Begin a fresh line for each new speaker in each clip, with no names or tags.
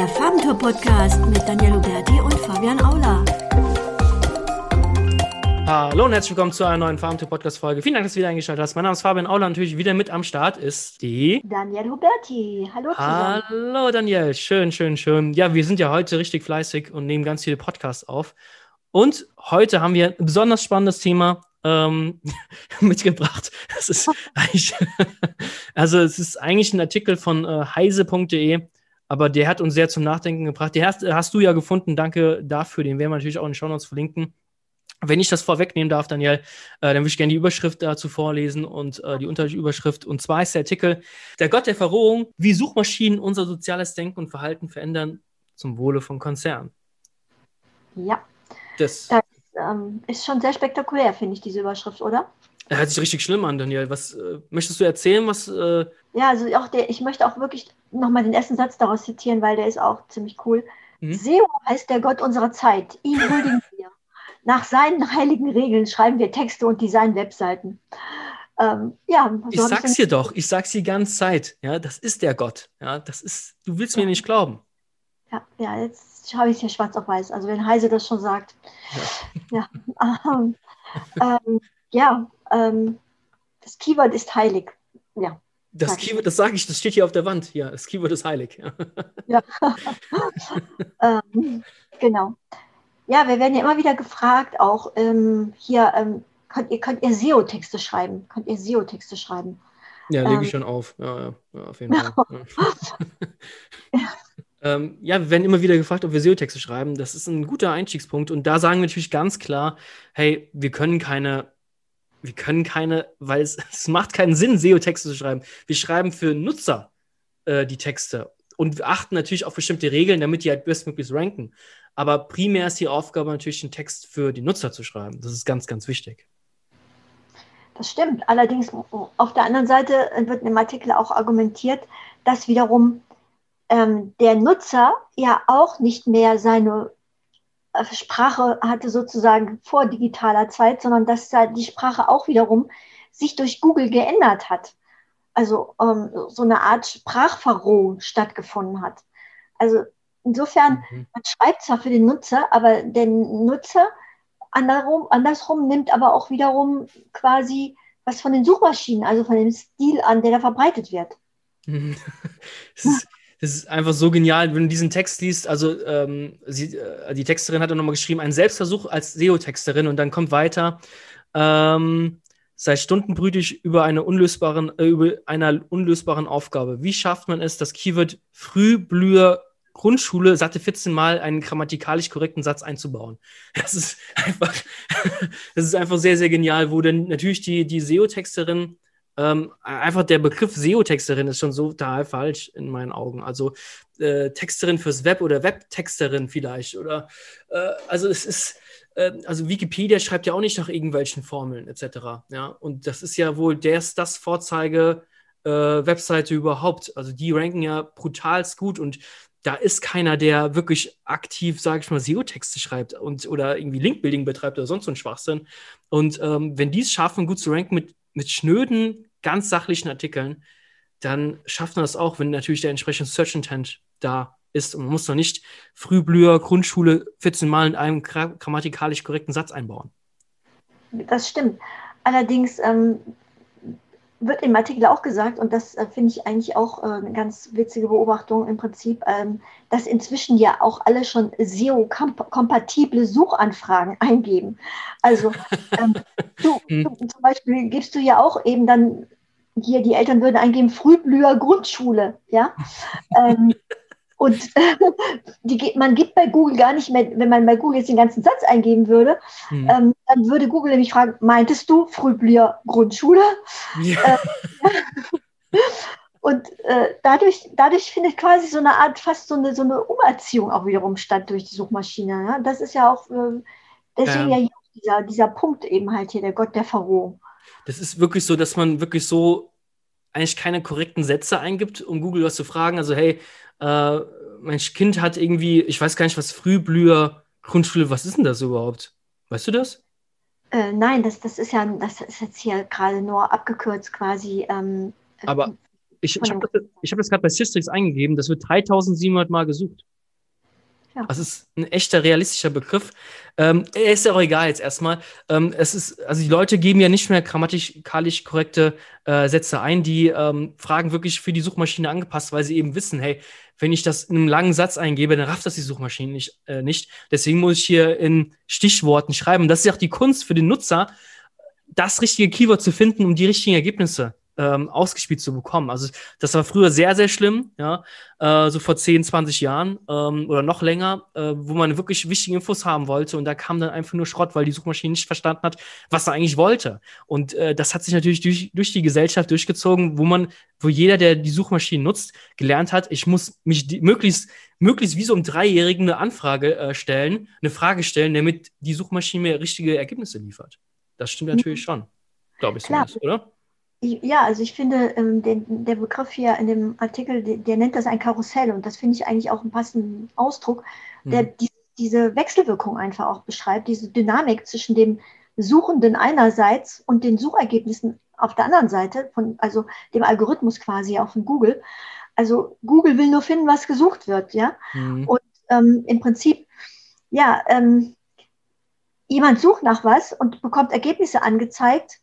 Der Farbentour-Podcast mit Daniel Huberti und Fabian Aula.
Hallo und herzlich willkommen zu einer neuen Farbentour-Podcast-Folge. Vielen Dank, dass du wieder eingeschaltet hast. Mein Name ist Fabian Aula. Natürlich wieder mit am Start ist die.
Daniel Huberti. Hallo zusammen.
Hallo Daniel. Schön, schön, schön. Ja, wir sind ja heute richtig fleißig und nehmen ganz viele Podcasts auf. Und heute haben wir ein besonders spannendes Thema ähm, mitgebracht. Das ist eigentlich, also es ist eigentlich ein Artikel von äh, heise.de aber der hat uns sehr zum Nachdenken gebracht. Den hast, hast du ja gefunden, danke dafür. Den werden wir natürlich auch in den Show Notes verlinken. Wenn ich das vorwegnehmen darf, Daniel, äh, dann würde ich gerne die Überschrift dazu vorlesen und äh, die Unterüberschrift. Und zwar ist der Artikel Der Gott der Verrohung, wie Suchmaschinen unser soziales Denken und Verhalten verändern zum Wohle von Konzernen.
Ja. Das, das ähm, ist schon sehr spektakulär, finde ich, diese Überschrift, oder?
Hört sich richtig schlimm an, Daniel. Was äh, möchtest du erzählen? Was, äh
ja, also auch der, ich möchte auch wirklich nochmal den ersten Satz daraus zitieren, weil der ist auch ziemlich cool. Mhm. SEO heißt der Gott unserer Zeit. Ihn huldigen wir. Nach seinen heiligen Regeln schreiben wir Texte und designen Webseiten.
Ähm, ja, so ich sag's dir doch, ich sag's die ganze Zeit. Ja, das ist der Gott. Ja, das ist, du willst ja. mir nicht glauben.
Ja, ja, jetzt habe ich es hier schwarz auf weiß. Also wenn Heise das schon sagt. Ja, ja, ähm, ähm, ja ähm, das Keyword ist heilig. Ja.
Das Keyword, das sage ich, das steht hier auf der Wand. Ja, das Keyword ist heilig.
Ja, ähm, genau. Ja, wir werden ja immer wieder gefragt, auch ähm, hier, ähm, könnt ihr, könnt ihr SEO-Texte schreiben? Könnt ihr SEO-Texte schreiben?
Ja, lege ich ähm, schon auf. Ja, ja, ja auf jeden Fall. ja. Ähm, ja, wir werden immer wieder gefragt, ob wir SEO-Texte schreiben. Das ist ein guter Einstiegspunkt. Und da sagen wir natürlich ganz klar, hey, wir können keine wir können keine, weil es, es macht keinen Sinn, SEO-Texte zu schreiben. Wir schreiben für Nutzer äh, die Texte und wir achten natürlich auf bestimmte Regeln, damit die halt bestmöglichst ranken. Aber primär ist die Aufgabe natürlich, einen Text für die Nutzer zu schreiben. Das ist ganz, ganz wichtig.
Das stimmt. Allerdings auf der anderen Seite wird in dem Artikel auch argumentiert, dass wiederum ähm, der Nutzer ja auch nicht mehr seine äh, Sprache hatte sozusagen vor digitaler Zeit, sondern dass da die Sprache auch wiederum sich durch Google geändert hat. Also ähm, so eine Art Sprachverrohung stattgefunden hat. Also insofern, mhm. man schreibt zwar für den Nutzer, aber der Nutzer andersrum, andersrum nimmt aber auch wiederum quasi was von den Suchmaschinen, also von dem Stil an, der da verbreitet wird.
Es ist, das ist einfach so genial, wenn du diesen Text liest. Also, ähm, sie, äh, die Texterin hat dann nochmal geschrieben, ein Selbstversuch als SEO-Texterin und dann kommt weiter. Ähm, sei stundenbrütig über, eine unlösbaren, äh, über einer unlösbaren Aufgabe. Wie schafft man es, das Keyword Frühblüher Grundschule satte 14 Mal einen grammatikalisch korrekten Satz einzubauen. Das ist einfach, das ist einfach sehr, sehr genial, wo dann natürlich die, die SEO-Texterin ähm, einfach der Begriff SEO-Texterin ist schon so total falsch in meinen Augen. Also äh, Texterin fürs Web oder Webtexterin vielleicht. Oder äh, also es ist, äh, also Wikipedia schreibt ja auch nicht nach irgendwelchen Formeln etc. Ja, und das ist ja wohl das, das Vorzeige. Äh, Webseite überhaupt. Also die ranken ja brutalst gut und da ist keiner, der wirklich aktiv, sage ich mal, SEO-Texte schreibt und oder irgendwie Link-Building betreibt oder sonst so ein Schwachsinn. Und ähm, wenn die es schaffen, gut zu ranken mit, mit schnöden ganz sachlichen Artikeln, dann schafft man das auch, wenn natürlich der entsprechende Search Intent da ist. Und man muss doch nicht Frühblüher, Grundschule 14 Mal in einem grammatikalisch korrekten Satz einbauen.
Das stimmt. Allerdings ähm, wird im Artikel auch gesagt, und das äh, finde ich eigentlich auch äh, eine ganz witzige Beobachtung im Prinzip, ähm, dass inzwischen ja auch alle schon SEO-kompatible Suchanfragen eingeben. Also ähm, du, hm. du, zum Beispiel gibst du ja auch eben dann hier, die Eltern würden eingeben, Frühblüher Grundschule, ja. ähm, und die, man gibt bei Google gar nicht mehr, wenn man bei Google jetzt den ganzen Satz eingeben würde, hm. ähm, dann würde Google nämlich fragen, meintest du Frühblier Grundschule? Ja. Äh, und äh, dadurch, dadurch findet quasi so eine Art, fast so eine, so eine Umerziehung auch wiederum statt durch die Suchmaschine. Ja? Das ist ja auch, äh, deswegen ja, ja dieser, dieser Punkt eben halt hier, der Gott der Verrohung.
Das ist wirklich so, dass man wirklich so eigentlich keine korrekten Sätze eingibt, um Google was zu fragen. Also, hey, äh, mein Kind hat irgendwie, ich weiß gar nicht, was Frühblüher, Grundschule, was ist denn das überhaupt? Weißt du das?
Äh, nein, das, das ist ja, das ist jetzt hier gerade nur abgekürzt quasi. Ähm,
Aber ich, ich habe das, hab das gerade bei Systrix eingegeben, das wird 3700 Mal gesucht. Ja. Das ist ein echter realistischer Begriff. Ähm, ist ja auch egal jetzt erstmal. Ähm, es ist, also die Leute geben ja nicht mehr grammatikalisch korrekte äh, Sätze ein, die ähm, Fragen wirklich für die Suchmaschine angepasst, weil sie eben wissen, hey, wenn ich das in einem langen Satz eingebe, dann rafft das die Suchmaschine nicht. Äh, nicht. Deswegen muss ich hier in Stichworten schreiben. Und das ist ja auch die Kunst für den Nutzer, das richtige Keyword zu finden, um die richtigen Ergebnisse ähm, ausgespielt zu bekommen. Also das war früher sehr, sehr schlimm, ja, äh, so vor 10, 20 Jahren ähm, oder noch länger, äh, wo man wirklich wichtige Infos haben wollte und da kam dann einfach nur Schrott, weil die Suchmaschine nicht verstanden hat, was er eigentlich wollte. Und äh, das hat sich natürlich durch, durch die Gesellschaft durchgezogen, wo man, wo jeder, der die Suchmaschine nutzt, gelernt hat, ich muss mich die, möglichst, möglichst wie so einem Dreijährigen eine Anfrage äh, stellen, eine Frage stellen, damit die Suchmaschine mir richtige Ergebnisse liefert. Das stimmt natürlich mhm. schon, glaube ich,
Klar. oder? Ja, also ich finde, ähm, den, der Begriff hier in dem Artikel, der, der, nennt das ein Karussell und das finde ich eigentlich auch einen passenden Ausdruck, der mhm. die, diese Wechselwirkung einfach auch beschreibt, diese Dynamik zwischen dem Suchenden einerseits und den Suchergebnissen auf der anderen Seite, von, also dem Algorithmus quasi auch von Google. Also Google will nur finden, was gesucht wird, ja. Mhm. Und ähm, im Prinzip, ja, ähm, jemand sucht nach was und bekommt Ergebnisse angezeigt,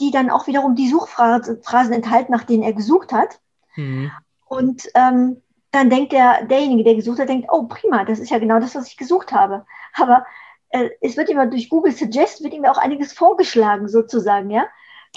die dann auch wiederum die Suchphrasen enthalten, nach denen er gesucht hat. Mhm. Und ähm, dann denkt der, derjenige, der gesucht hat, denkt, oh prima, das ist ja genau das, was ich gesucht habe. Aber äh, es wird immer durch Google Suggest, wird ihm auch einiges vorgeschlagen sozusagen, ja.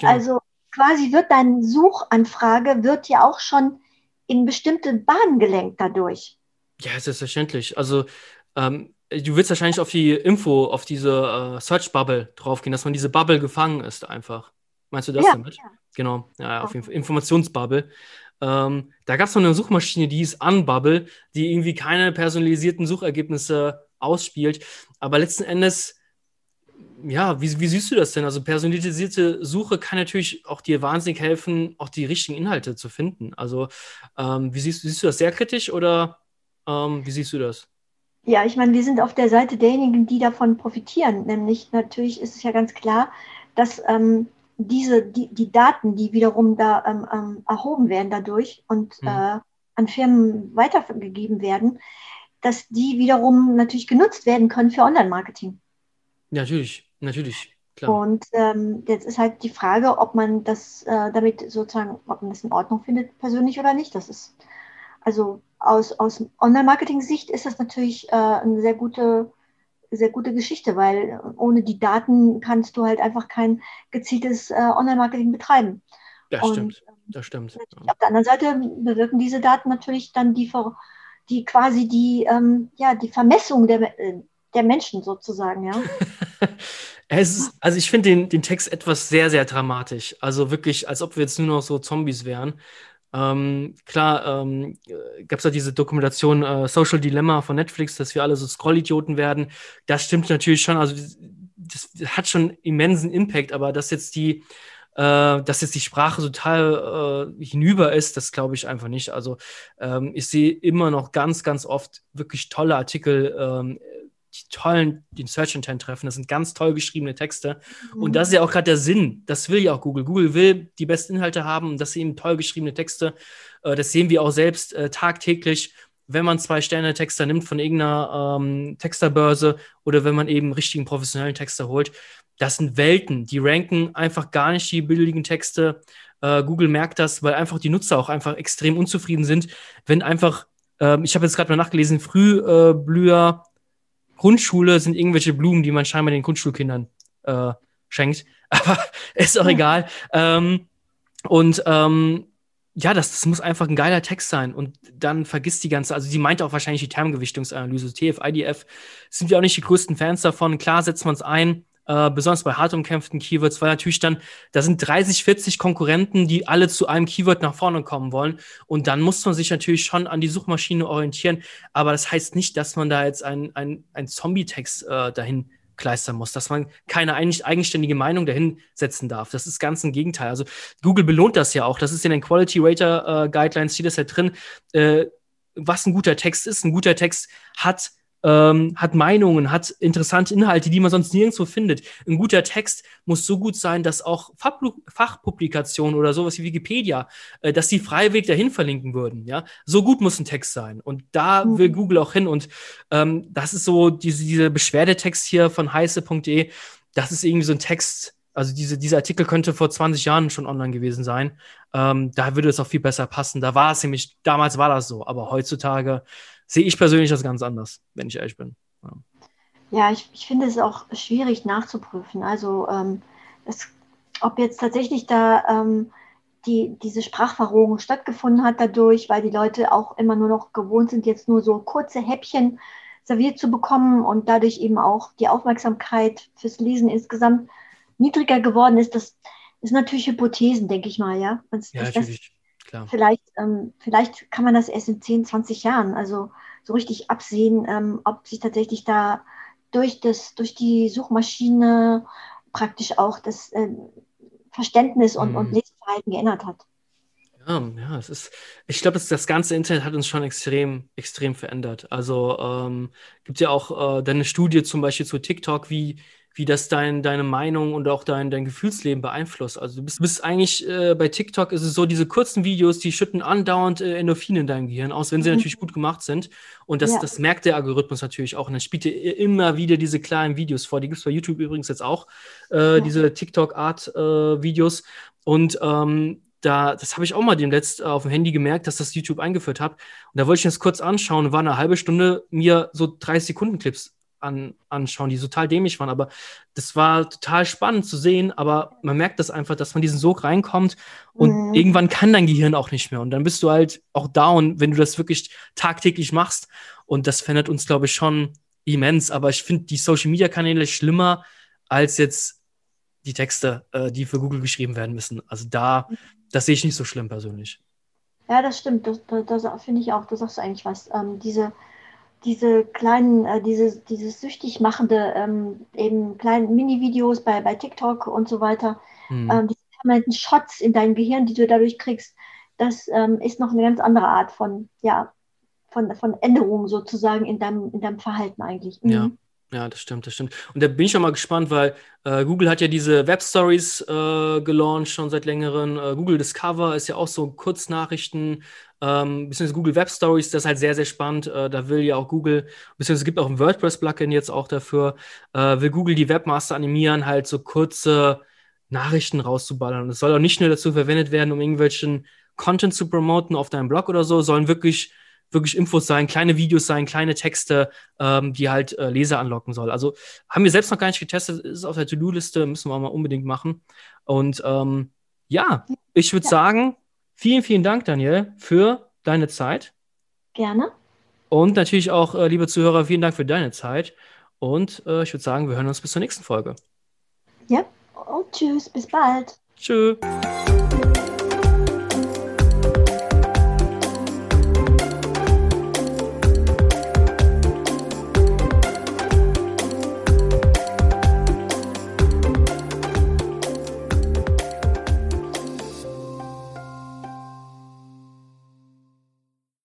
ja. Also quasi wird deine Suchanfrage, wird ja auch schon in bestimmte Bahnen gelenkt dadurch.
Ja, selbstverständlich. Also ähm, du willst wahrscheinlich auf die Info, auf diese äh, Search Bubble draufgehen, dass man diese Bubble gefangen ist einfach. Meinst du das ja, damit? Ja. Genau, ja, auf jeden Fall. Informationsbubble. Ähm, da gab es noch eine Suchmaschine, die hieß Unbubble, die irgendwie keine personalisierten Suchergebnisse ausspielt. Aber letzten Endes, ja, wie, wie siehst du das denn? Also personalisierte Suche kann natürlich auch dir wahnsinnig helfen, auch die richtigen Inhalte zu finden. Also ähm, wie siehst, siehst du das sehr kritisch oder ähm, wie siehst du das?
Ja, ich meine, wir sind auf der Seite derjenigen, die davon profitieren. Nämlich natürlich ist es ja ganz klar, dass ähm, diese, die, die Daten, die wiederum da ähm, ähm, erhoben werden dadurch und mhm. äh, an Firmen weitergegeben werden, dass die wiederum natürlich genutzt werden können für Online-Marketing.
Natürlich, natürlich.
Klar. Und ähm, jetzt ist halt die Frage, ob man das äh, damit sozusagen, ob man das in Ordnung findet, persönlich oder nicht. Das ist also aus, aus Online-Marketing-Sicht ist das natürlich äh, eine sehr gute sehr gute Geschichte, weil ohne die Daten kannst du halt einfach kein gezieltes äh, Online-Marketing betreiben.
Das und, stimmt, ähm, das stimmt.
Auf der anderen Seite bewirken diese Daten natürlich dann die, die quasi die, ähm, ja, die Vermessung der, äh, der Menschen sozusagen, ja.
es ist, also ich finde den, den Text etwas sehr, sehr dramatisch. Also wirklich, als ob wir jetzt nur noch so Zombies wären. Ähm, klar, ähm, gab es ja diese Dokumentation äh, Social Dilemma von Netflix, dass wir alle so Scroll-Idioten werden. Das stimmt natürlich schon, also das, das hat schon immensen Impact, aber dass jetzt die, äh, dass jetzt die Sprache total äh, hinüber ist, das glaube ich einfach nicht. Also ähm, ich sehe immer noch ganz, ganz oft wirklich tolle Artikel ähm, die tollen, den Search Intent treffen. Das sind ganz toll geschriebene Texte. Mhm. Und das ist ja auch gerade der Sinn. Das will ja auch Google. Google will die besten Inhalte haben und das sind eben toll geschriebene Texte. Äh, das sehen wir auch selbst äh, tagtäglich, wenn man zwei Sterne Texter nimmt von irgendeiner ähm, Texterbörse oder wenn man eben richtigen professionellen Texter holt. Das sind Welten. Die ranken einfach gar nicht die billigen Texte. Äh, Google merkt das, weil einfach die Nutzer auch einfach extrem unzufrieden sind, wenn einfach ähm, ich habe jetzt gerade mal nachgelesen, Frühblüher Grundschule sind irgendwelche Blumen, die man scheinbar den Grundschulkindern äh, schenkt. Aber ist auch egal. Ähm, und ähm, ja, das, das muss einfach ein geiler Text sein. Und dann vergisst die ganze, also die meint auch wahrscheinlich die Termgewichtungsanalyse, TF, IDF, sind wir auch nicht die größten Fans davon. Klar setzt man es ein, äh, besonders bei hart umkämpften Keywords, weil natürlich dann, da sind 30, 40 Konkurrenten, die alle zu einem Keyword nach vorne kommen wollen. Und dann muss man sich natürlich schon an die Suchmaschine orientieren. Aber das heißt nicht, dass man da jetzt ein, ein, ein Zombie-Text äh, dahin kleistern muss, dass man keine eigenständige Meinung dahin setzen darf. Das ist ganz im Gegenteil. Also Google belohnt das ja auch. Das ist in den Quality Rater äh, Guidelines, steht das ja drin. Äh, was ein guter Text ist. Ein guter Text hat ähm, hat Meinungen, hat interessante Inhalte, die man sonst nirgendwo findet. Ein guter Text muss so gut sein, dass auch Fachpublikationen oder sowas wie Wikipedia, äh, dass die freiwillig dahin verlinken würden. Ja, so gut muss ein Text sein. Und da mhm. will Google auch hin. Und ähm, das ist so diese, diese Beschwerdetext hier von heiße.de. Das ist irgendwie so ein Text. Also diese, dieser Artikel könnte vor 20 Jahren schon online gewesen sein. Ähm, da würde es auch viel besser passen. Da war es nämlich, damals war das so, aber heutzutage sehe ich persönlich das ganz anders, wenn ich ehrlich bin.
Ja, ja ich, ich finde es auch schwierig nachzuprüfen. Also ähm, das, ob jetzt tatsächlich da ähm, die, diese Sprachverrohung stattgefunden hat dadurch, weil die Leute auch immer nur noch gewohnt sind, jetzt nur so kurze Häppchen serviert zu bekommen und dadurch eben auch die Aufmerksamkeit fürs Lesen insgesamt niedriger geworden ist. Das ist natürlich Hypothesen, denke ich mal, ja. Das, ja, natürlich. Klar. Vielleicht, ähm, vielleicht kann man das erst in 10, 20 Jahren, also so richtig absehen, ähm, ob sich tatsächlich da durch, das, durch die Suchmaschine praktisch auch das äh, Verständnis und, mhm. und Leseverhalten geändert hat.
Ja, ja, es ist, ich glaube, das ganze Internet hat uns schon extrem, extrem verändert. Also ähm, gibt ja auch äh, deine Studie zum Beispiel zu TikTok, wie, wie das dein, deine Meinung und auch dein, dein Gefühlsleben beeinflusst. Also du bist, bist eigentlich äh, bei TikTok ist es so, diese kurzen Videos, die schütten andauernd äh, Endorphine in deinem Gehirn aus, wenn sie mhm. natürlich gut gemacht sind. Und das, ja. das merkt der Algorithmus natürlich auch. Und dann spielt dir immer wieder diese kleinen Videos vor. Die gibt es bei YouTube übrigens jetzt auch, äh, ja. diese TikTok-Art-Videos. Äh, und ähm, da, das habe ich auch mal demnächst äh, auf dem Handy gemerkt, dass das YouTube eingeführt hat. Und da wollte ich mir das kurz anschauen war eine halbe Stunde mir so 30 Sekunden Clips an, anschauen, die total dämlich waren. Aber das war total spannend zu sehen. Aber man merkt das einfach, dass man diesen Sog reinkommt und mhm. irgendwann kann dein Gehirn auch nicht mehr. Und dann bist du halt auch down, wenn du das wirklich tagtäglich machst. Und das verändert uns, glaube ich, schon immens. Aber ich finde die Social Media Kanäle schlimmer als jetzt die Texte, äh, die für Google geschrieben werden müssen. Also da, das sehe ich nicht so schlimm persönlich.
Ja, das stimmt. Das, das, das finde ich auch. Du sagst eigentlich was. Ähm, diese diese kleinen, äh, diese, dieses süchtig machende, ähm, eben kleinen Mini-Videos bei, bei TikTok und so weiter, mhm. ähm, diese permanenten Shots in dein Gehirn, die du dadurch kriegst, das ähm, ist noch eine ganz andere Art von, ja, von, von Änderungen sozusagen in deinem, in deinem Verhalten eigentlich.
Mhm. Ja. Ja, das stimmt, das stimmt. Und da bin ich auch mal gespannt, weil äh, Google hat ja diese Web Stories äh, gelauncht schon seit längerem. Äh, Google Discover ist ja auch so Kurznachrichten, ähm, beziehungsweise Google Web Stories, das ist halt sehr, sehr spannend. Äh, da will ja auch Google, beziehungsweise es gibt auch ein WordPress-Plugin jetzt auch dafür, äh, will Google die Webmaster animieren, halt so kurze Nachrichten rauszuballern. Und es soll auch nicht nur dazu verwendet werden, um irgendwelchen Content zu promoten auf deinem Blog oder so, sollen wirklich wirklich Infos sein, kleine Videos sein, kleine Texte, ähm, die halt äh, Leser anlocken soll. Also haben wir selbst noch gar nicht getestet, ist auf der To-Do-Liste, müssen wir mal unbedingt machen. Und ähm, ja, ich würde ja. sagen, vielen, vielen Dank, Daniel, für deine Zeit.
Gerne.
Und natürlich auch, äh, liebe Zuhörer, vielen Dank für deine Zeit. Und äh, ich würde sagen, wir hören uns bis zur nächsten Folge.
Ja, und tschüss, bis bald.
Tschüss.